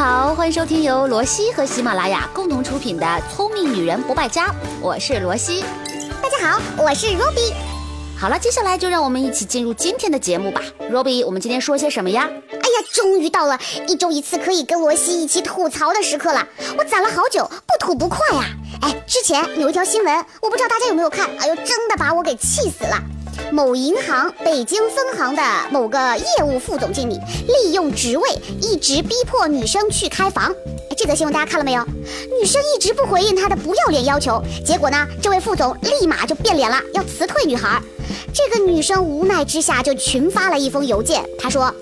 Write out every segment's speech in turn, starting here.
好，欢迎收听由罗西和喜马拉雅共同出品的《聪明女人不败家》，我是罗西。大家好，我是 Robbie。好了，接下来就让我们一起进入今天的节目吧。Robbie，我们今天说些什么呀？哎呀，终于到了一周一次可以跟罗西一起吐槽的时刻了。我攒了好久，不吐不快呀。哎，之前有一条新闻，我不知道大家有没有看？哎呦，真的把我给气死了。某银行北京分行的某个业务副总经理利用职位一直逼迫女生去开房。这则新闻大家看了没有？女生一直不回应他的不要脸要求，结果呢，这位副总立马就变脸了，要辞退女孩。这个女生无奈之下就群发了一封邮件，她说：“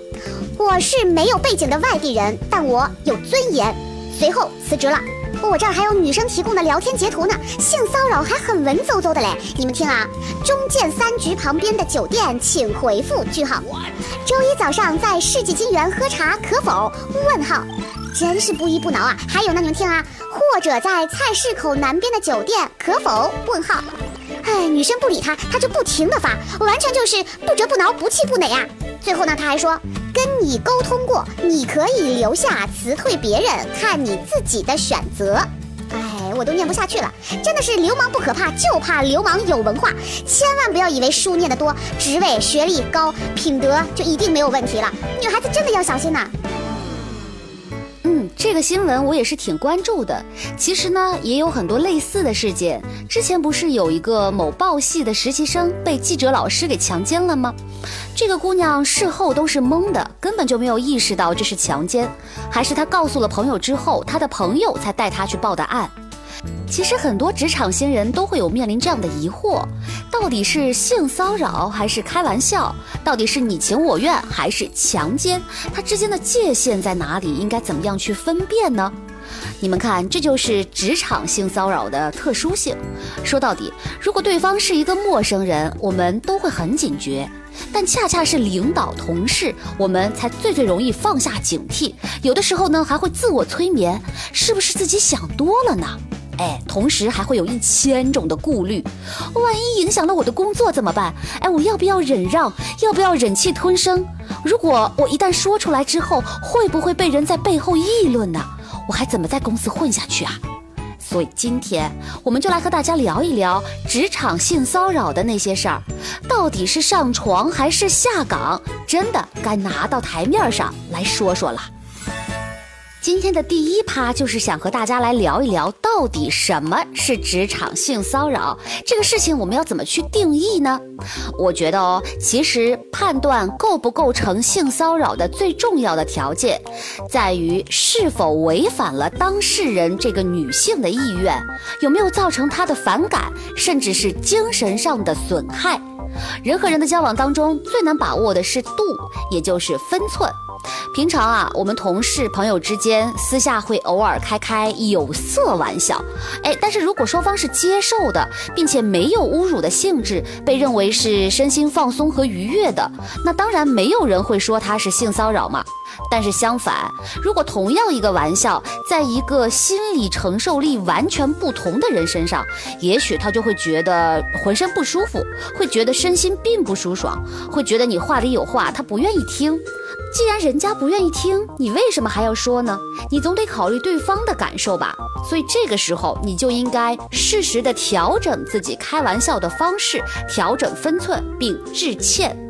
我是没有背景的外地人，但我有尊严。”随后辞职了。我这儿还有女生提供的聊天截图呢，性骚扰还很文绉绉的嘞。你们听啊，中建三局旁边的酒店，请回复句号。周一早上在世纪金源喝茶可否？问号，真是不依不挠啊。还有呢，你们听啊，或者在菜市口南边的酒店可否？问号。哎，女生不理他，他就不停的发，完全就是不折不挠，不气不馁啊。最后呢，他还说。跟你沟通过，你可以留下辞退别人，看你自己的选择。哎，我都念不下去了，真的是流氓不可怕，就怕流氓有文化。千万不要以为书念得多，职位、学历高，品德就一定没有问题了。女孩子真的要小心呐。这个新闻我也是挺关注的。其实呢，也有很多类似的事件。之前不是有一个某报系的实习生被记者老师给强奸了吗？这个姑娘事后都是懵的，根本就没有意识到这是强奸，还是她告诉了朋友之后，她的朋友才带她去报的案。其实很多职场新人都会有面临这样的疑惑：到底是性骚扰还是开玩笑？到底是你情我愿还是强奸？它之间的界限在哪里？应该怎么样去分辨呢？你们看，这就是职场性骚扰的特殊性。说到底，如果对方是一个陌生人，我们都会很警觉；但恰恰是领导、同事，我们才最最容易放下警惕。有的时候呢，还会自我催眠：是不是自己想多了呢？哎，同时还会有一千种的顾虑，万一影响了我的工作怎么办？哎，我要不要忍让？要不要忍气吞声？如果我一旦说出来之后，会不会被人在背后议论呢？我还怎么在公司混下去啊？所以今天我们就来和大家聊一聊职场性骚扰的那些事儿，到底是上床还是下岗？真的该拿到台面上来说说了。今天的第一趴就是想和大家来聊一聊，到底什么是职场性骚扰这个事情，我们要怎么去定义呢？我觉得哦，其实判断构不构成性骚扰的最重要的条件，在于是否违反了当事人这个女性的意愿，有没有造成她的反感，甚至是精神上的损害。人和人的交往当中，最难把握的是度，也就是分寸。平常啊，我们同事朋友之间私下会偶尔开开有色玩笑，哎，但是如果双方是接受的，并且没有侮辱的性质，被认为是身心放松和愉悦的，那当然没有人会说他是性骚扰嘛。但是相反，如果同样一个玩笑，在一个心理承受力完全不同的人身上，也许他就会觉得浑身不舒服，会觉得身心并不舒爽，会觉得你话里有话，他不愿意听。既然人家不愿意听，你为什么还要说呢？你总得考虑对方的感受吧。所以这个时候，你就应该适时的调整自己开玩笑的方式，调整分寸，并致歉。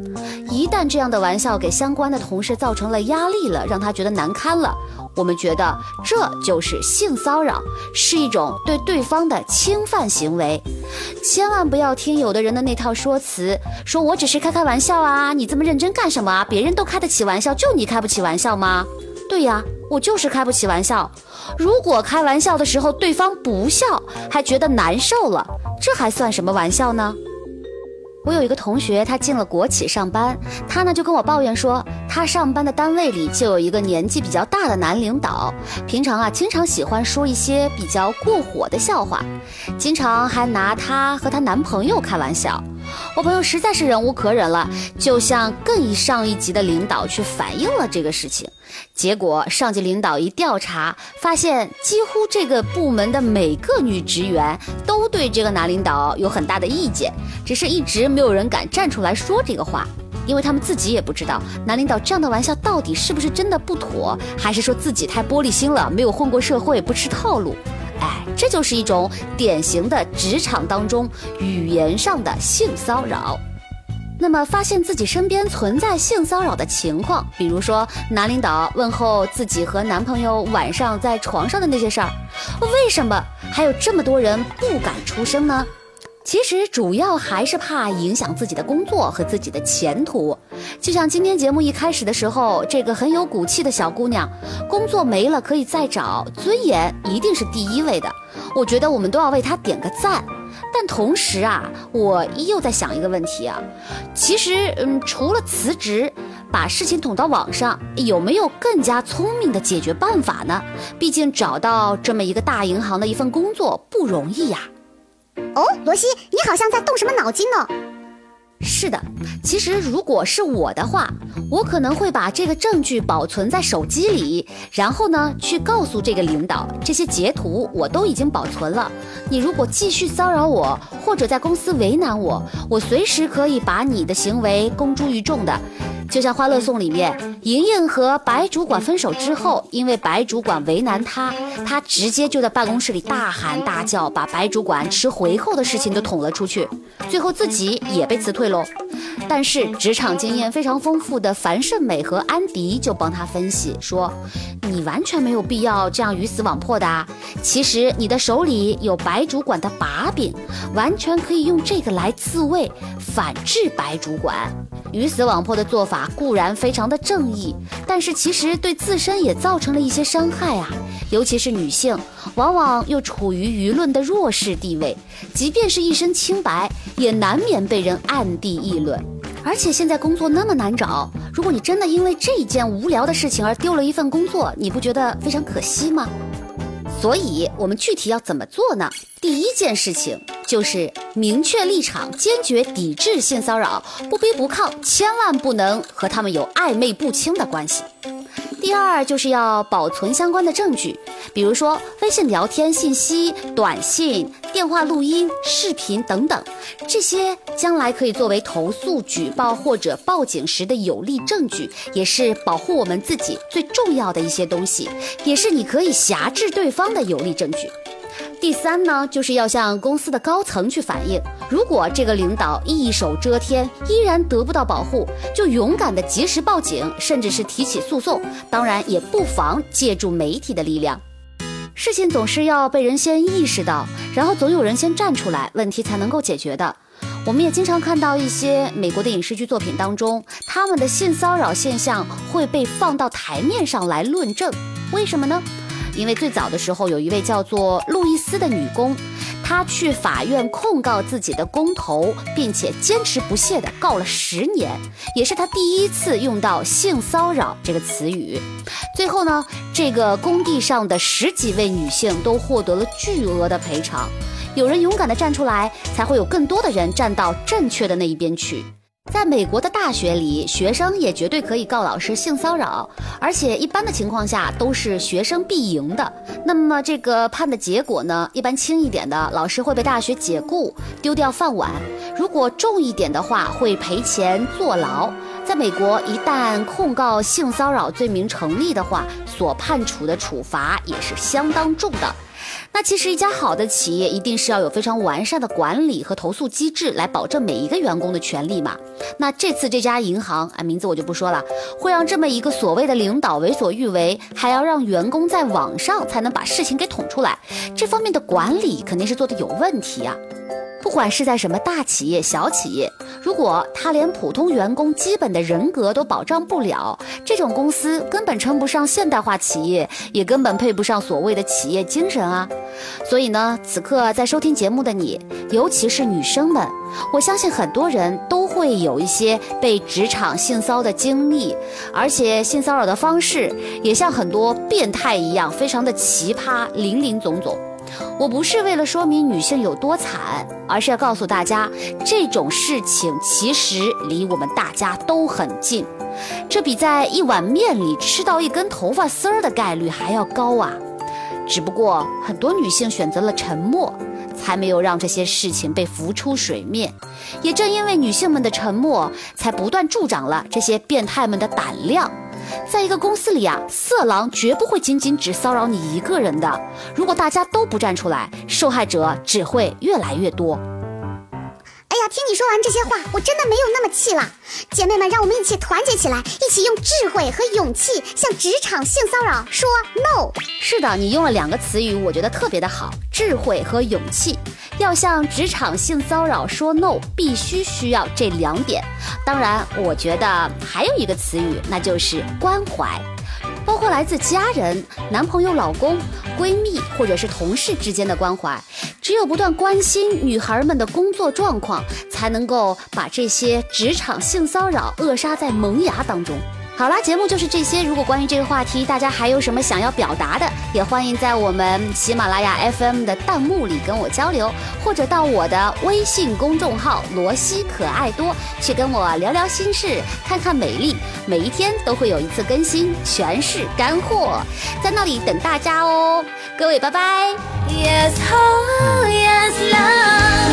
一旦这样的玩笑给相关的同事造成了压力了，让他觉得难堪了，我们觉得这就是性骚扰，是一种对对方的侵犯行为。千万不要听有的人的那套说辞，说我只是开开玩笑啊，你这么认真干什么啊？别人都开得起玩笑，就你开不起玩笑吗？对呀，我就是开不起玩笑。如果开玩笑的时候对方不笑，还觉得难受了，这还算什么玩笑呢？我有一个同学，他进了国企上班，他呢就跟我抱怨说，他上班的单位里就有一个年纪比较大的男领导，平常啊经常喜欢说一些比较过火的笑话，经常还拿他和她男朋友开玩笑。我朋友实在是忍无可忍了，就向更上一级的领导去反映了这个事情。结果上级领导一调查，发现几乎这个部门的每个女职员都对这个男领导有很大的意见，只是一直没有人敢站出来说这个话。因为他们自己也不知道男领导这样的玩笑到底是不是真的不妥，还是说自己太玻璃心了，没有混过社会，不吃套路。这就是一种典型的职场当中语言上的性骚扰。那么，发现自己身边存在性骚扰的情况，比如说男领导问候自己和男朋友晚上在床上的那些事儿，为什么还有这么多人不敢出声呢？其实主要还是怕影响自己的工作和自己的前途。就像今天节目一开始的时候，这个很有骨气的小姑娘，工作没了可以再找，尊严一定是第一位的。我觉得我们都要为她点个赞。但同时啊，我又在想一个问题啊，其实，嗯，除了辞职，把事情捅到网上，有没有更加聪明的解决办法呢？毕竟找到这么一个大银行的一份工作不容易呀。哦，罗西，你好像在动什么脑筋呢？是的，其实如果是我的话，我可能会把这个证据保存在手机里，然后呢，去告诉这个领导，这些截图我都已经保存了。你如果继续骚扰我，或者在公司为难我，我随时可以把你的行为公诸于众的。就像《欢乐颂》里面，莹莹和白主管分手之后，因为白主管为难她，她直接就在办公室里大喊大叫，把白主管吃回扣的事情都捅了出去，最后自己也被辞退喽。但是职场经验非常丰富的樊胜美和安迪就帮他分析说：“你完全没有必要这样鱼死网破的，其实你的手里有白主管的把柄，完全可以用这个来自卫，反制白主管。”鱼死网破的做法固然非常的正义，但是其实对自身也造成了一些伤害啊！尤其是女性，往往又处于舆论的弱势地位，即便是一身清白，也难免被人暗地议论。而且现在工作那么难找，如果你真的因为这件无聊的事情而丢了一份工作，你不觉得非常可惜吗？所以，我们具体要怎么做呢？第一件事情就是明确立场，坚决抵制性骚扰，不卑不亢，千万不能和他们有暧昧不清的关系。第二就是要保存相关的证据，比如说微信聊天信息、短信、电话录音、视频等等，这些将来可以作为投诉、举报或者报警时的有力证据，也是保护我们自己最重要的一些东西，也是你可以挟制对方的有力证据。第三呢，就是要向公司的高层去反映，如果这个领导一手遮天，依然得不到保护，就勇敢的及时报警，甚至是提起诉讼。当然，也不妨借助媒体的力量。事情总是要被人先意识到，然后总有人先站出来，问题才能够解决的。我们也经常看到一些美国的影视剧作品当中，他们的性骚扰现象会被放到台面上来论证，为什么呢？因为最早的时候，有一位叫做路易斯的女工，她去法院控告自己的工头，并且坚持不懈地告了十年，也是她第一次用到性骚扰这个词语。最后呢，这个工地上的十几位女性都获得了巨额的赔偿。有人勇敢地站出来，才会有更多的人站到正确的那一边去。在美国的大学里，学生也绝对可以告老师性骚扰，而且一般的情况下都是学生必赢的。那么这个判的结果呢？一般轻一点的，老师会被大学解雇，丢掉饭碗；如果重一点的话，会赔钱坐牢。在美国，一旦控告性骚扰罪名成立的话，所判处的处罚也是相当重的。那其实一家好的企业一定是要有非常完善的管理和投诉机制，来保证每一个员工的权利嘛。那这次这家银行啊，名字我就不说了，会让这么一个所谓的领导为所欲为，还要让员工在网上才能把事情给捅出来，这方面的管理肯定是做的有问题啊。不管是在什么大企业、小企业，如果他连普通员工基本的人格都保障不了，这种公司根本称不上现代化企业，也根本配不上所谓的企业精神啊！所以呢，此刻在收听节目的你，尤其是女生们，我相信很多人都会有一些被职场性骚的经历，而且性骚扰的方式也像很多变态一样，非常的奇葩，林林总总。我不是为了说明女性有多惨，而是要告诉大家，这种事情其实离我们大家都很近，这比在一碗面里吃到一根头发丝儿的概率还要高啊！只不过很多女性选择了沉默，才没有让这些事情被浮出水面。也正因为女性们的沉默，才不断助长了这些变态们的胆量。在一个公司里啊，色狼绝不会仅仅只骚扰你一个人的。如果大家都不站出来，受害者只会越来越多。哎呀，听你说完这些话，我真的没有那么气了。姐妹们，让我们一起团结起来，一起用智慧和勇气向职场性骚扰说 no。是的，你用了两个词语，我觉得特别的好，智慧和勇气。要向职场性骚扰说 no，必须需要这两点。当然，我觉得还有一个词语，那就是关怀。包括来自家人、男朋友、老公、闺蜜或者是同事之间的关怀，只有不断关心女孩们的工作状况，才能够把这些职场性骚扰扼杀在萌芽当中。好啦，节目就是这些。如果关于这个话题，大家还有什么想要表达的，也欢迎在我们喜马拉雅 FM 的弹幕里跟我交流，或者到我的微信公众号“罗西可爱多”去跟我聊聊心事，看看美丽。每一天都会有一次更新，全是干货，在那里等大家哦。各位，拜拜。Yes, oh, yes, love.